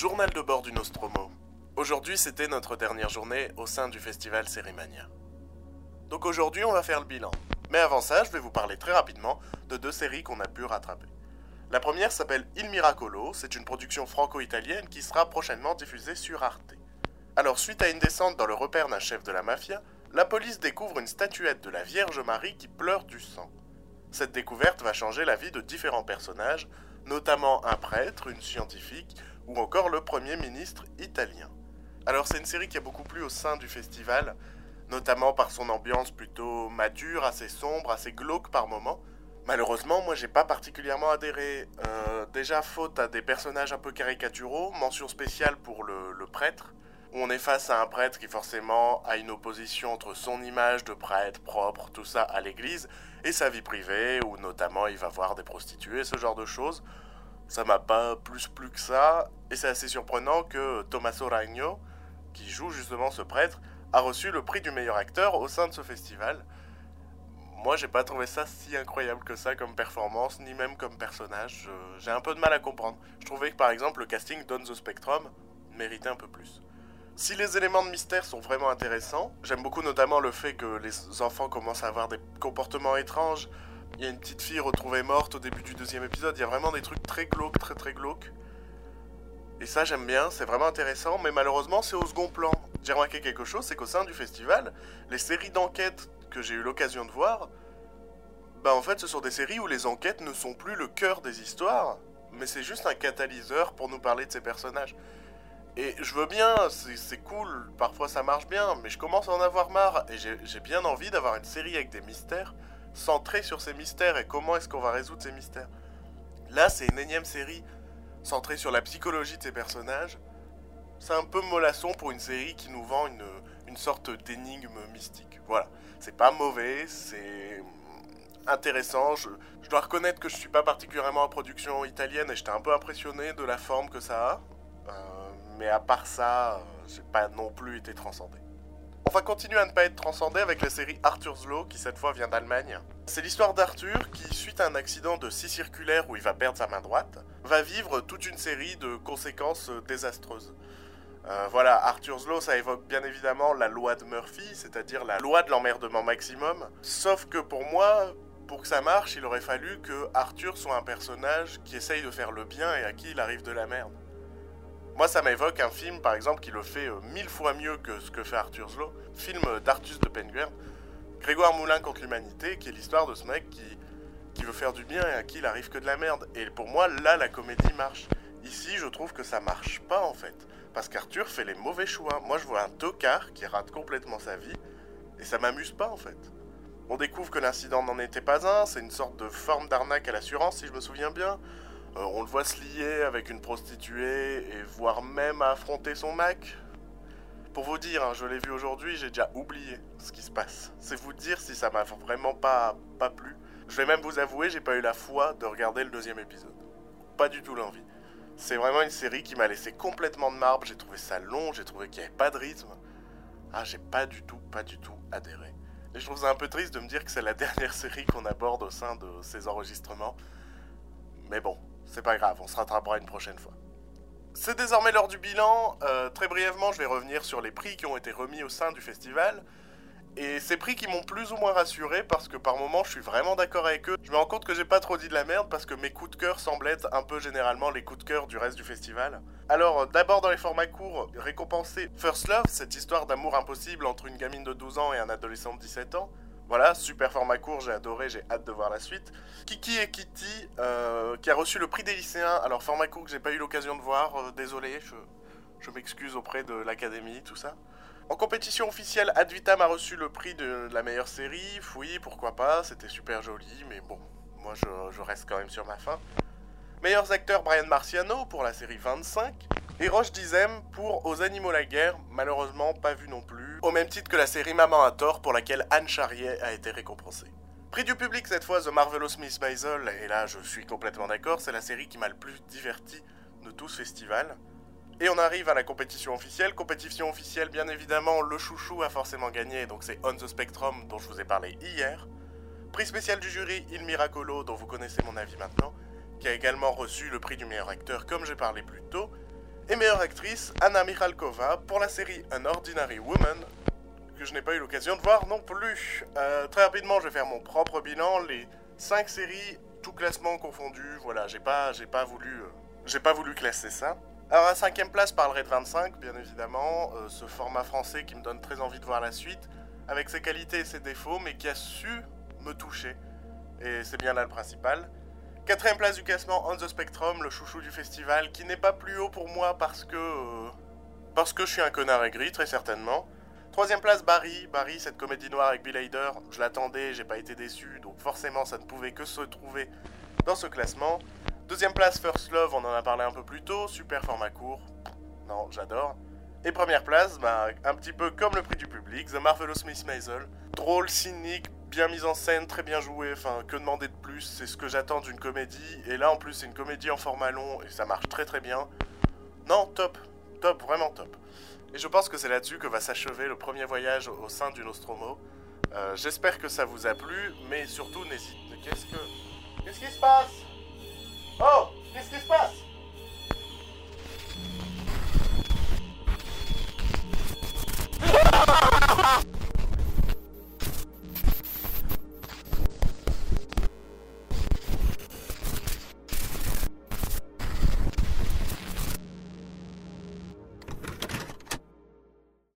Journal de bord du Nostromo. Aujourd'hui, c'était notre dernière journée au sein du festival Sérimania. Donc aujourd'hui, on va faire le bilan. Mais avant ça, je vais vous parler très rapidement de deux séries qu'on a pu rattraper. La première s'appelle Il Miracolo, c'est une production franco-italienne qui sera prochainement diffusée sur Arte. Alors, suite à une descente dans le repère d'un chef de la mafia, la police découvre une statuette de la Vierge Marie qui pleure du sang. Cette découverte va changer la vie de différents personnages, notamment un prêtre, une scientifique ou encore le Premier ministre italien. Alors c'est une série qui a beaucoup plu au sein du festival, notamment par son ambiance plutôt mature, assez sombre, assez glauque par moments. Malheureusement, moi j'ai pas particulièrement adhéré. Euh, déjà faute à des personnages un peu caricaturaux, mention spéciale pour le, le prêtre, où on est face à un prêtre qui forcément a une opposition entre son image de prêtre propre, tout ça à l'église, et sa vie privée, où notamment il va voir des prostituées, ce genre de choses. Ça m'a pas plus plu que ça, et c'est assez surprenant que Tommaso Ragno, qui joue justement ce prêtre, a reçu le prix du meilleur acteur au sein de ce festival. Moi, j'ai pas trouvé ça si incroyable que ça comme performance, ni même comme personnage. J'ai un peu de mal à comprendre. Je trouvais que par exemple le casting d'On the Spectrum méritait un peu plus. Si les éléments de mystère sont vraiment intéressants, j'aime beaucoup notamment le fait que les enfants commencent à avoir des comportements étranges. Il y a une petite fille retrouvée morte au début du deuxième épisode. Il y a vraiment des trucs très glauques, très très glauques. Et ça, j'aime bien, c'est vraiment intéressant, mais malheureusement, c'est au second plan. J'ai remarqué quelque chose, c'est qu'au sein du festival, les séries d'enquêtes que j'ai eu l'occasion de voir, bah en fait, ce sont des séries où les enquêtes ne sont plus le cœur des histoires, mais c'est juste un catalyseur pour nous parler de ces personnages. Et je veux bien, c'est cool, parfois ça marche bien, mais je commence à en avoir marre, et j'ai bien envie d'avoir une série avec des mystères, centrée sur ces mystères et comment est-ce qu'on va résoudre ces mystères. Là, c'est une énième série centrée sur la psychologie de ces personnages. C'est un peu mollasson pour une série qui nous vend une, une sorte d'énigme mystique. Voilà. C'est pas mauvais, c'est intéressant. Je, je dois reconnaître que je suis pas particulièrement en production italienne et j'étais un peu impressionné de la forme que ça a. Euh, mais à part ça, euh, j'ai pas non plus été transcendé. On va continuer à ne pas être transcendé avec la série Arthur's Law qui cette fois vient d'Allemagne. C'est l'histoire d'Arthur qui, suite à un accident de scie circulaire où il va perdre sa main droite, va vivre toute une série de conséquences euh, désastreuses. Euh, voilà, Arthur's Law, ça évoque bien évidemment la loi de Murphy, c'est-à-dire la loi de l'emmerdement maximum. Sauf que pour moi, pour que ça marche, il aurait fallu que Arthur soit un personnage qui essaye de faire le bien et à qui il arrive de la merde. Moi, ça m'évoque un film, par exemple, qui le fait euh, mille fois mieux que ce que fait Arthur's Law, film euh, d'Artus de Penguin, Grégoire Moulin contre l'humanité, qui est l'histoire de ce mec qui, qui veut faire du bien et à qui il arrive que de la merde. Et pour moi, là, la comédie marche. Ici, je trouve que ça marche pas, en fait. Parce qu'Arthur fait les mauvais choix. Moi, je vois un tocard qui rate complètement sa vie, et ça m'amuse pas, en fait. On découvre que l'incident n'en était pas un, c'est une sorte de forme d'arnaque à l'assurance, si je me souviens bien. Euh, on le voit se lier avec une prostituée et voire même affronter son Mac. Pour vous dire, hein, je l'ai vu aujourd'hui, j'ai déjà oublié ce qui se passe. C'est vous dire si ça m'a vraiment pas, pas plu. Je vais même vous avouer, j'ai pas eu la foi de regarder le deuxième épisode. Pas du tout l'envie. C'est vraiment une série qui m'a laissé complètement de marbre, j'ai trouvé ça long, j'ai trouvé qu'il n'y avait pas de rythme. Ah, j'ai pas du tout, pas du tout adhéré. Et je trouve ça un peu triste de me dire que c'est la dernière série qu'on aborde au sein de ces enregistrements. Mais bon, c'est pas grave, on se rattrapera une prochaine fois. C'est désormais l'heure du bilan. Euh, très brièvement, je vais revenir sur les prix qui ont été remis au sein du festival. Et ces prix qui m'ont plus ou moins rassuré parce que par moments je suis vraiment d'accord avec eux. Je me rends compte que j'ai pas trop dit de la merde parce que mes coups de cœur semblent être un peu généralement les coups de cœur du reste du festival. Alors euh, d'abord dans les formats courts, récompenser First Love, cette histoire d'amour impossible entre une gamine de 12 ans et un adolescent de 17 ans. Voilà, super format court, j'ai adoré, j'ai hâte de voir la suite. Kiki et Kitty, euh, qui a reçu le prix des lycéens. Alors format court que j'ai pas eu l'occasion de voir, euh, désolé, je, m'excuse auprès de l'académie, tout ça. En compétition officielle, Advitam a reçu le prix de la meilleure série. Oui, pourquoi pas, c'était super joli, mais bon, moi je reste quand même sur ma fin. Meilleurs acteurs, Brian Marciano pour la série 25. Et Roche Dizem pour Aux animaux la guerre, malheureusement pas vu non plus. Au même titre que la série Maman à tort pour laquelle Anne Charrier a été récompensée. Prix du public cette fois, The Marvelous Miss Maisel, et là je suis complètement d'accord, c'est la série qui m'a le plus diverti de tout ce festival. Et on arrive à la compétition officielle. Compétition officielle, bien évidemment, le chouchou a forcément gagné, donc c'est On the Spectrum dont je vous ai parlé hier. Prix spécial du jury, Il Miracolo, dont vous connaissez mon avis maintenant, qui a également reçu le prix du meilleur acteur, comme j'ai parlé plus tôt. Et meilleure actrice, Anna Mikhalkova pour la série An Ordinary Woman, que je n'ai pas eu l'occasion de voir non plus. Euh, très rapidement, je vais faire mon propre bilan, les 5 séries, tout classement confondu, voilà, j'ai pas, voulu, euh, pas voulu classer ça. Alors à cinquième place, parlerai de 25, bien évidemment, euh, ce format français qui me donne très envie de voir la suite, avec ses qualités et ses défauts, mais qui a su me toucher. Et c'est bien là le principal. Quatrième place du classement, On the Spectrum, le chouchou du festival, qui n'est pas plus haut pour moi parce que... euh, parce que je suis un connard aigri, très certainement. Troisième place, Barry. Barry, cette comédie noire avec Bill Hader. Je l'attendais, j'ai pas été déçu, donc forcément ça ne pouvait que se trouver dans ce classement. Deuxième place, First Love, on en a parlé un peu plus tôt, super format court. Non, j'adore. Et première place, bah, un petit peu comme le prix du public, The Marvelous Miss Maisel. Drôle, cynique, bien mise en scène, très bien joué, enfin, que demander de plus? C'est ce que j'attends d'une comédie. Et là, en plus, c'est une comédie en format long, et ça marche très très bien. Non, top, top, vraiment top. Et je pense que c'est là-dessus que va s'achever le premier voyage au sein du Nostromo. Euh, J'espère que ça vous a plu, mais surtout, n'hésitez... Qu'est-ce que... Qu'est-ce qui se passe? Oh Qu'est-ce qui se passe?